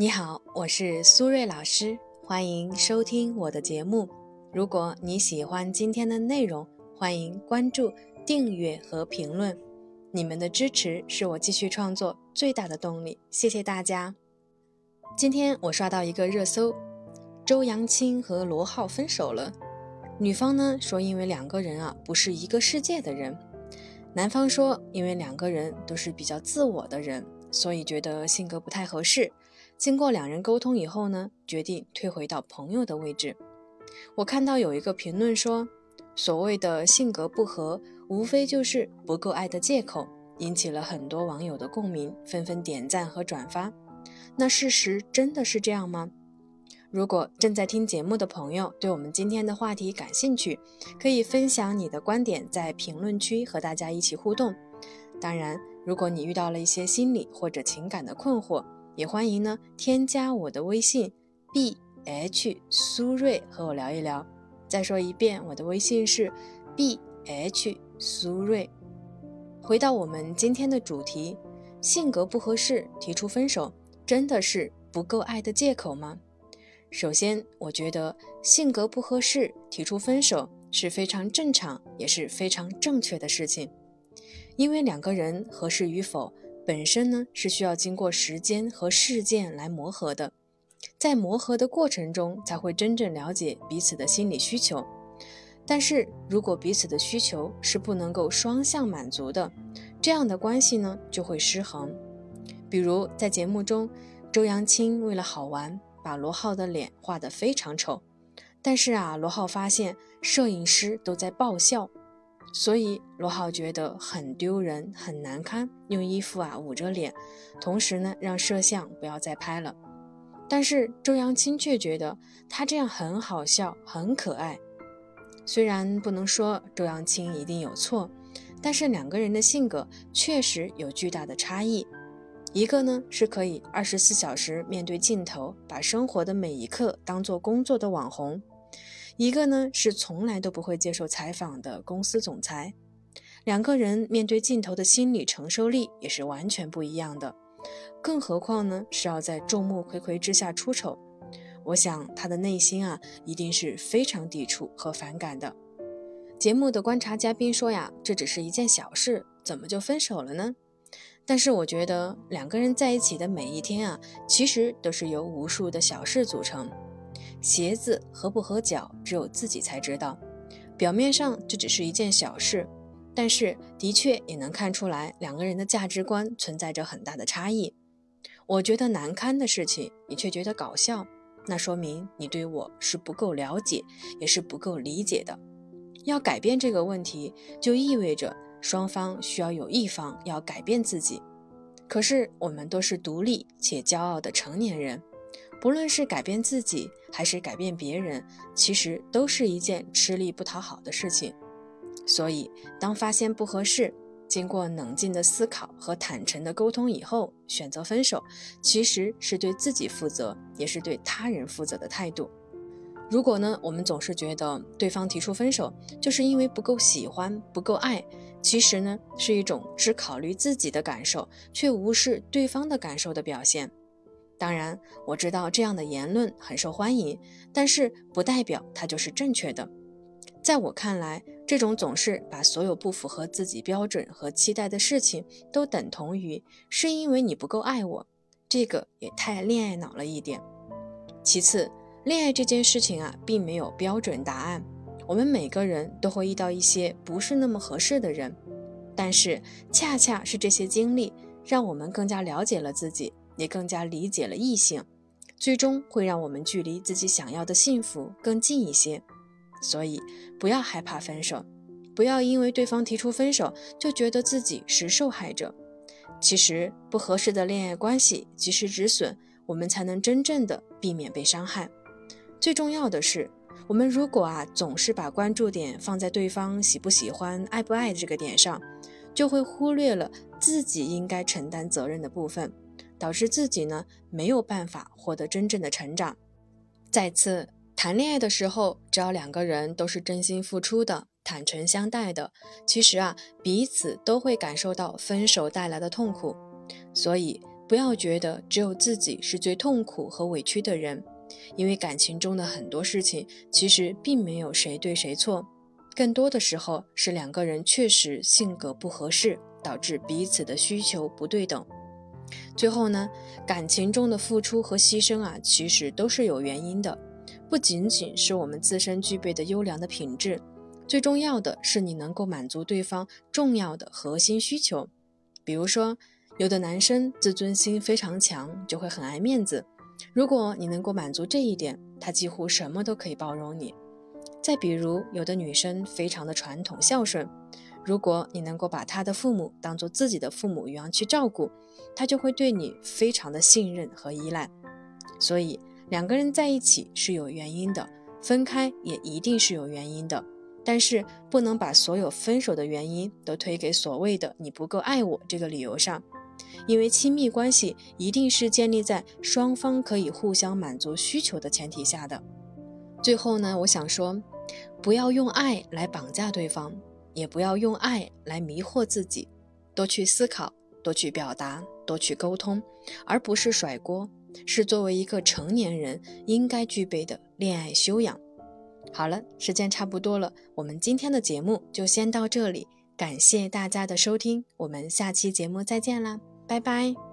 你好，我是苏瑞老师，欢迎收听我的节目。如果你喜欢今天的内容，欢迎关注、订阅和评论。你们的支持是我继续创作最大的动力，谢谢大家。今天我刷到一个热搜：周扬青和罗浩分手了。女方呢说，因为两个人啊不是一个世界的人；男方说，因为两个人都是比较自我的人，所以觉得性格不太合适。经过两人沟通以后呢，决定退回到朋友的位置。我看到有一个评论说，所谓的性格不合，无非就是不够爱的借口，引起了很多网友的共鸣，纷纷点赞和转发。那事实真的是这样吗？如果正在听节目的朋友对我们今天的话题感兴趣，可以分享你的观点，在评论区和大家一起互动。当然，如果你遇到了一些心理或者情感的困惑，也欢迎呢，添加我的微信 b h 苏瑞和我聊一聊。再说一遍，我的微信是 b h 苏瑞。回到我们今天的主题，性格不合适提出分手，真的是不够爱的借口吗？首先，我觉得性格不合适提出分手是非常正常，也是非常正确的事情，因为两个人合适与否。本身呢是需要经过时间和事件来磨合的，在磨合的过程中才会真正了解彼此的心理需求。但是如果彼此的需求是不能够双向满足的，这样的关系呢就会失衡。比如在节目中，周扬青为了好玩，把罗浩的脸画得非常丑，但是啊，罗浩发现摄影师都在爆笑。所以罗浩觉得很丢人，很难堪，用衣服啊捂着脸，同时呢让摄像不要再拍了。但是周扬青却觉得他这样很好笑，很可爱。虽然不能说周扬青一定有错，但是两个人的性格确实有巨大的差异。一个呢是可以二十四小时面对镜头，把生活的每一刻当做工作的网红。一个呢是从来都不会接受采访的公司总裁，两个人面对镜头的心理承受力也是完全不一样的，更何况呢是要在众目睽睽之下出丑，我想他的内心啊一定是非常抵触和反感的。节目的观察嘉宾说呀，这只是一件小事，怎么就分手了呢？但是我觉得两个人在一起的每一天啊，其实都是由无数的小事组成。鞋子合不合脚，只有自己才知道。表面上这只是一件小事，但是的确也能看出来两个人的价值观存在着很大的差异。我觉得难堪的事情，你却觉得搞笑，那说明你对我是不够了解，也是不够理解的。要改变这个问题，就意味着双方需要有一方要改变自己。可是我们都是独立且骄傲的成年人。不论是改变自己还是改变别人，其实都是一件吃力不讨好的事情。所以，当发现不合适，经过冷静的思考和坦诚的沟通以后，选择分手，其实是对自己负责，也是对他人负责的态度。如果呢，我们总是觉得对方提出分手就是因为不够喜欢、不够爱，其实呢，是一种只考虑自己的感受，却无视对方的感受的表现。当然，我知道这样的言论很受欢迎，但是不代表它就是正确的。在我看来，这种总是把所有不符合自己标准和期待的事情都等同于是因为你不够爱我，这个也太恋爱脑了一点。其次，恋爱这件事情啊，并没有标准答案，我们每个人都会遇到一些不是那么合适的人，但是恰恰是这些经历，让我们更加了解了自己。也更加理解了异性，最终会让我们距离自己想要的幸福更近一些。所以，不要害怕分手，不要因为对方提出分手就觉得自己是受害者。其实，不合适的恋爱关系及时止损，我们才能真正的避免被伤害。最重要的是，我们如果啊总是把关注点放在对方喜不喜欢、爱不爱这个点上，就会忽略了自己应该承担责任的部分。导致自己呢没有办法获得真正的成长。再次谈恋爱的时候，只要两个人都是真心付出的、坦诚相待的，其实啊彼此都会感受到分手带来的痛苦。所以不要觉得只有自己是最痛苦和委屈的人，因为感情中的很多事情其实并没有谁对谁错，更多的时候是两个人确实性格不合适，导致彼此的需求不对等。最后呢，感情中的付出和牺牲啊，其实都是有原因的，不仅仅是我们自身具备的优良的品质，最重要的是你能够满足对方重要的核心需求。比如说，有的男生自尊心非常强，就会很爱面子，如果你能够满足这一点，他几乎什么都可以包容你。再比如，有的女生非常的传统孝顺。如果你能够把他的父母当做自己的父母一样去照顾，他就会对你非常的信任和依赖。所以两个人在一起是有原因的，分开也一定是有原因的。但是不能把所有分手的原因都推给所谓的“你不够爱我”这个理由上，因为亲密关系一定是建立在双方可以互相满足需求的前提下的。最后呢，我想说，不要用爱来绑架对方。也不要用爱来迷惑自己，多去思考，多去表达，多去沟通，而不是甩锅，是作为一个成年人应该具备的恋爱修养。好了，时间差不多了，我们今天的节目就先到这里，感谢大家的收听，我们下期节目再见啦，拜拜。